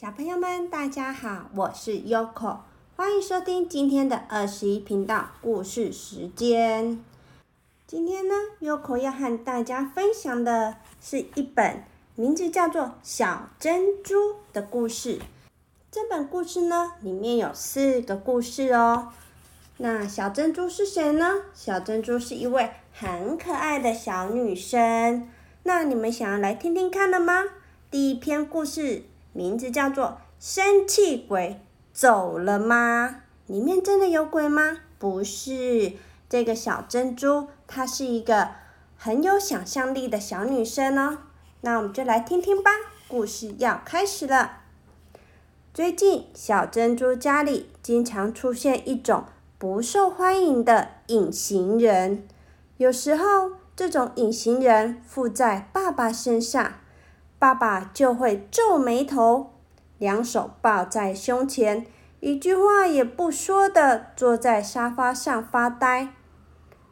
小朋友们，大家好，我是 Yoko，欢迎收听今天的二十一频道故事时间。今天呢，Yoko 要和大家分享的是一本名字叫做《小珍珠》的故事。这本故事呢，里面有四个故事哦。那小珍珠是谁呢？小珍珠是一位很可爱的小女生。那你们想要来听听看了吗？第一篇故事名字叫做《生气鬼走了吗》？里面真的有鬼吗？不是，这个小珍珠她是一个很有想象力的小女生哦。那我们就来听听吧，故事要开始了。最近，小珍珠家里经常出现一种。不受欢迎的隐形人，有时候这种隐形人附在爸爸身上，爸爸就会皱眉头，两手抱在胸前，一句话也不说的坐在沙发上发呆。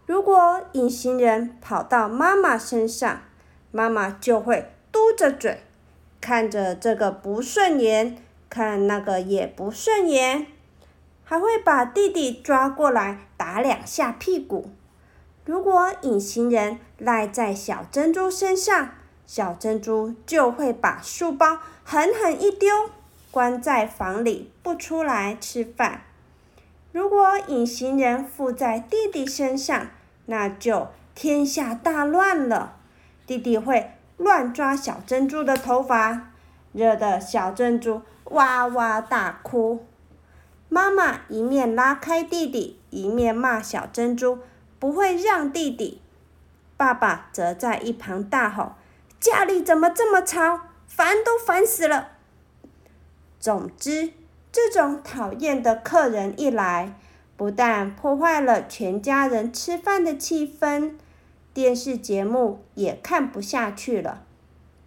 如果隐形人跑到妈妈身上，妈妈就会嘟着嘴，看着这个不顺眼，看那个也不顺眼。还会把弟弟抓过来打两下屁股。如果隐形人赖在小珍珠身上，小珍珠就会把书包狠狠一丢，关在房里不出来吃饭。如果隐形人附在弟弟身上，那就天下大乱了。弟弟会乱抓小珍珠的头发，惹得小珍珠哇哇大哭。妈妈一面拉开弟弟，一面骂小珍珠不会让弟弟。爸爸则在一旁大吼：“家里怎么这么吵？烦都烦死了！”总之，这种讨厌的客人一来，不但破坏了全家人吃饭的气氛，电视节目也看不下去了。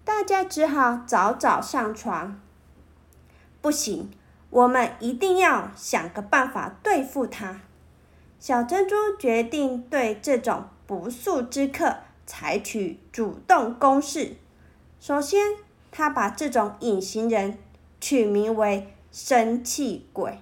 大家只好早早上床。不行。我们一定要想个办法对付他。小珍珠决定对这种不速之客采取主动攻势。首先，他把这种隐形人取名为“生气鬼”。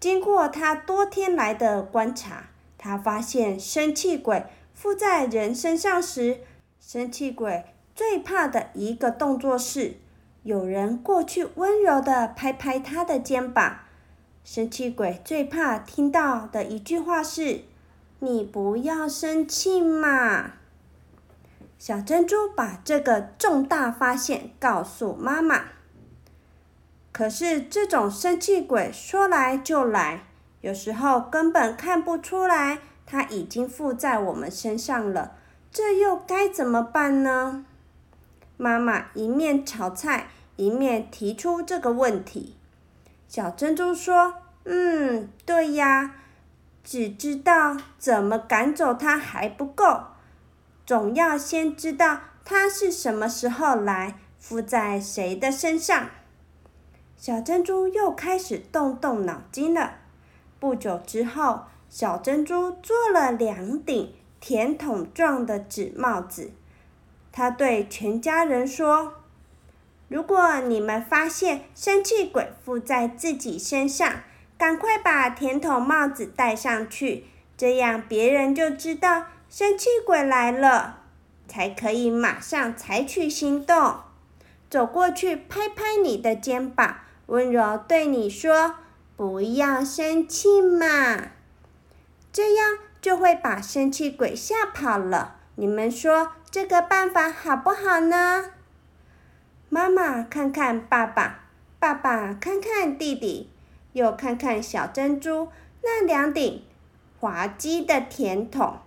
经过他多天来的观察，他发现生气鬼附在人身上时，生气鬼最怕的一个动作是。有人过去温柔的拍拍他的肩膀，生气鬼最怕听到的一句话是：“你不要生气嘛。”小珍珠把这个重大发现告诉妈妈。可是这种生气鬼说来就来，有时候根本看不出来他已经附在我们身上了，这又该怎么办呢？妈妈一面炒菜。一面提出这个问题，小珍珠说：“嗯，对呀，只知道怎么赶走它还不够，总要先知道它是什么时候来，附在谁的身上。”小珍珠又开始动动脑筋了。不久之后，小珍珠做了两顶甜筒状的纸帽子，他对全家人说。如果你们发现生气鬼附在自己身上，赶快把甜筒帽子戴上去，这样别人就知道生气鬼来了，才可以马上采取行动。走过去拍拍你的肩膀，温柔对你说：“不要生气嘛。”这样就会把生气鬼吓跑了。你们说这个办法好不好呢？妈妈看看爸爸，爸爸看看弟弟，又看看小珍珠那两顶滑稽的甜筒，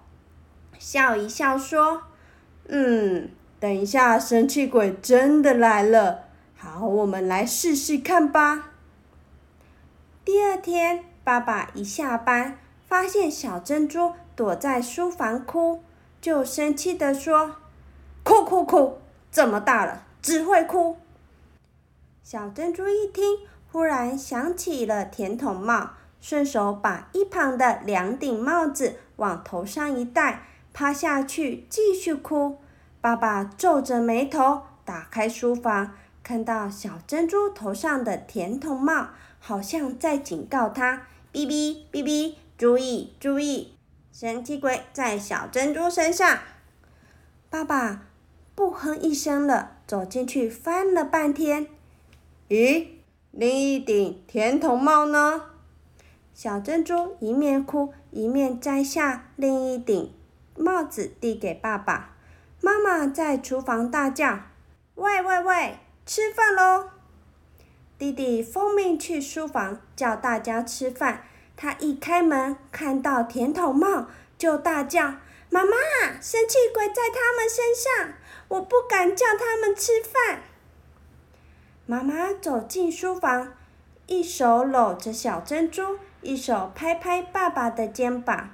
笑一笑说：“嗯，等一下，生气鬼真的来了，好，我们来试试看吧。”第二天，爸爸一下班，发现小珍珠躲在书房哭，就生气的说：“哭哭哭，这么大了！”只会哭。小珍珠一听，忽然想起了甜筒帽，顺手把一旁的两顶帽子往头上一戴，趴下去继续哭。爸爸皱着眉头打开书房，看到小珍珠头上的甜筒帽，好像在警告他：“哔哔哔哔，注意注意，神奇鬼在小珍珠身上。”爸爸不哼一声了，走进去翻了半天，咦，另一顶甜筒帽呢？小珍珠一面哭一面摘下另一顶帽子递给爸爸。妈妈在厨房大叫：“喂喂喂，吃饭喽！”弟弟奉命去书房叫大家吃饭。他一开门看到甜筒帽，就大叫：“妈妈，生气鬼在他们身上！我不敢叫他们吃饭。”妈妈走进书房，一手搂着小珍珠，一手拍拍爸爸的肩膀：“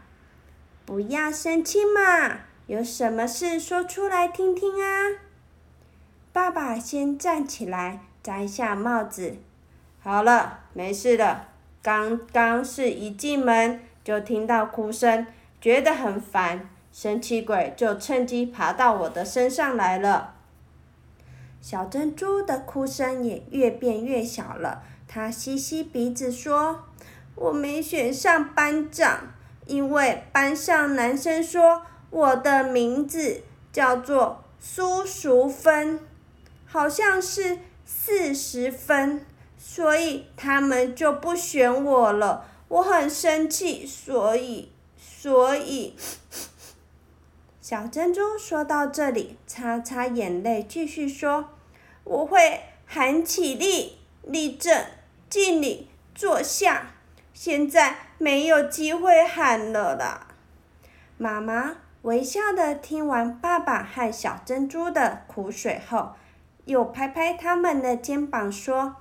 不要生气嘛！”有什么事说出来听听啊！爸爸先站起来，摘下帽子。好了，没事了。刚刚是一进门就听到哭声，觉得很烦，神奇鬼就趁机爬到我的身上来了。小珍珠的哭声也越变越小了，他吸吸鼻子说：“我没选上班长，因为班上男生说。”我的名字叫做苏淑芬，好像是四十分，所以他们就不选我了。我很生气，所以，所以，小珍珠说到这里，擦擦眼泪，继续说：“我会喊起立，立正，敬礼，坐下。现在没有机会喊了啦，妈妈。”微笑的听完爸爸和小珍珠的苦水后，又拍拍他们的肩膀说：“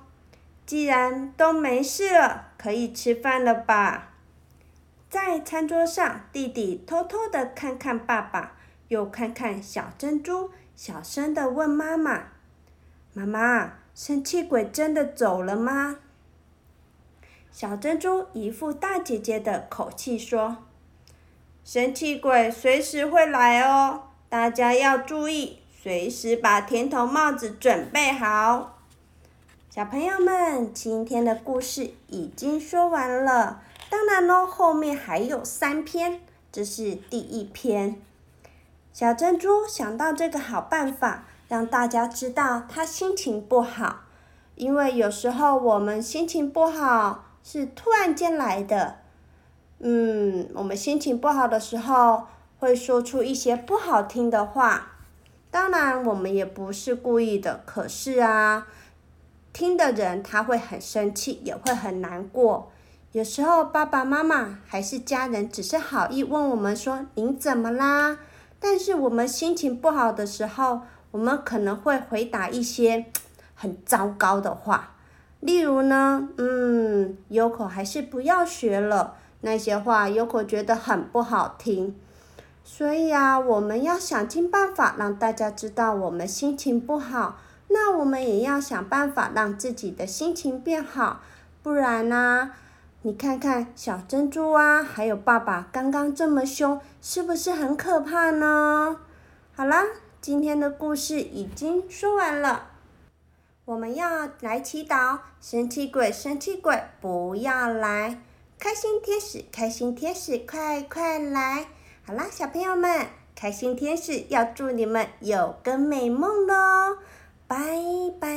既然都没事了，可以吃饭了吧？”在餐桌上，弟弟偷偷的看看爸爸，又看看小珍珠，小声的问妈妈：“妈妈，生气鬼真的走了吗？”小珍珠一副大姐姐的口气说。神奇鬼随时会来哦，大家要注意，随时把甜筒帽子准备好。小朋友们，今天的故事已经说完了，当然喽，后面还有三篇，这是第一篇。小珍珠想到这个好办法，让大家知道她心情不好，因为有时候我们心情不好是突然间来的。嗯，我们心情不好的时候会说出一些不好听的话，当然我们也不是故意的。可是啊，听的人他会很生气，也会很难过。有时候爸爸妈妈还是家人，只是好意问我们说：“您怎么啦？”但是我们心情不好的时候，我们可能会回答一些很糟糕的话，例如呢，嗯，优口还是不要学了。那些话优可觉得很不好听，所以啊，我们要想尽办法让大家知道我们心情不好，那我们也要想办法让自己的心情变好，不然呢，你看看小珍珠啊，还有爸爸刚刚这么凶，是不是很可怕呢？好啦，今天的故事已经说完了，我们要来祈祷，生气鬼，生气鬼，不要来。开心天使，开心天使，快快来！好啦，小朋友们，开心天使要祝你们有个美梦喽，拜拜。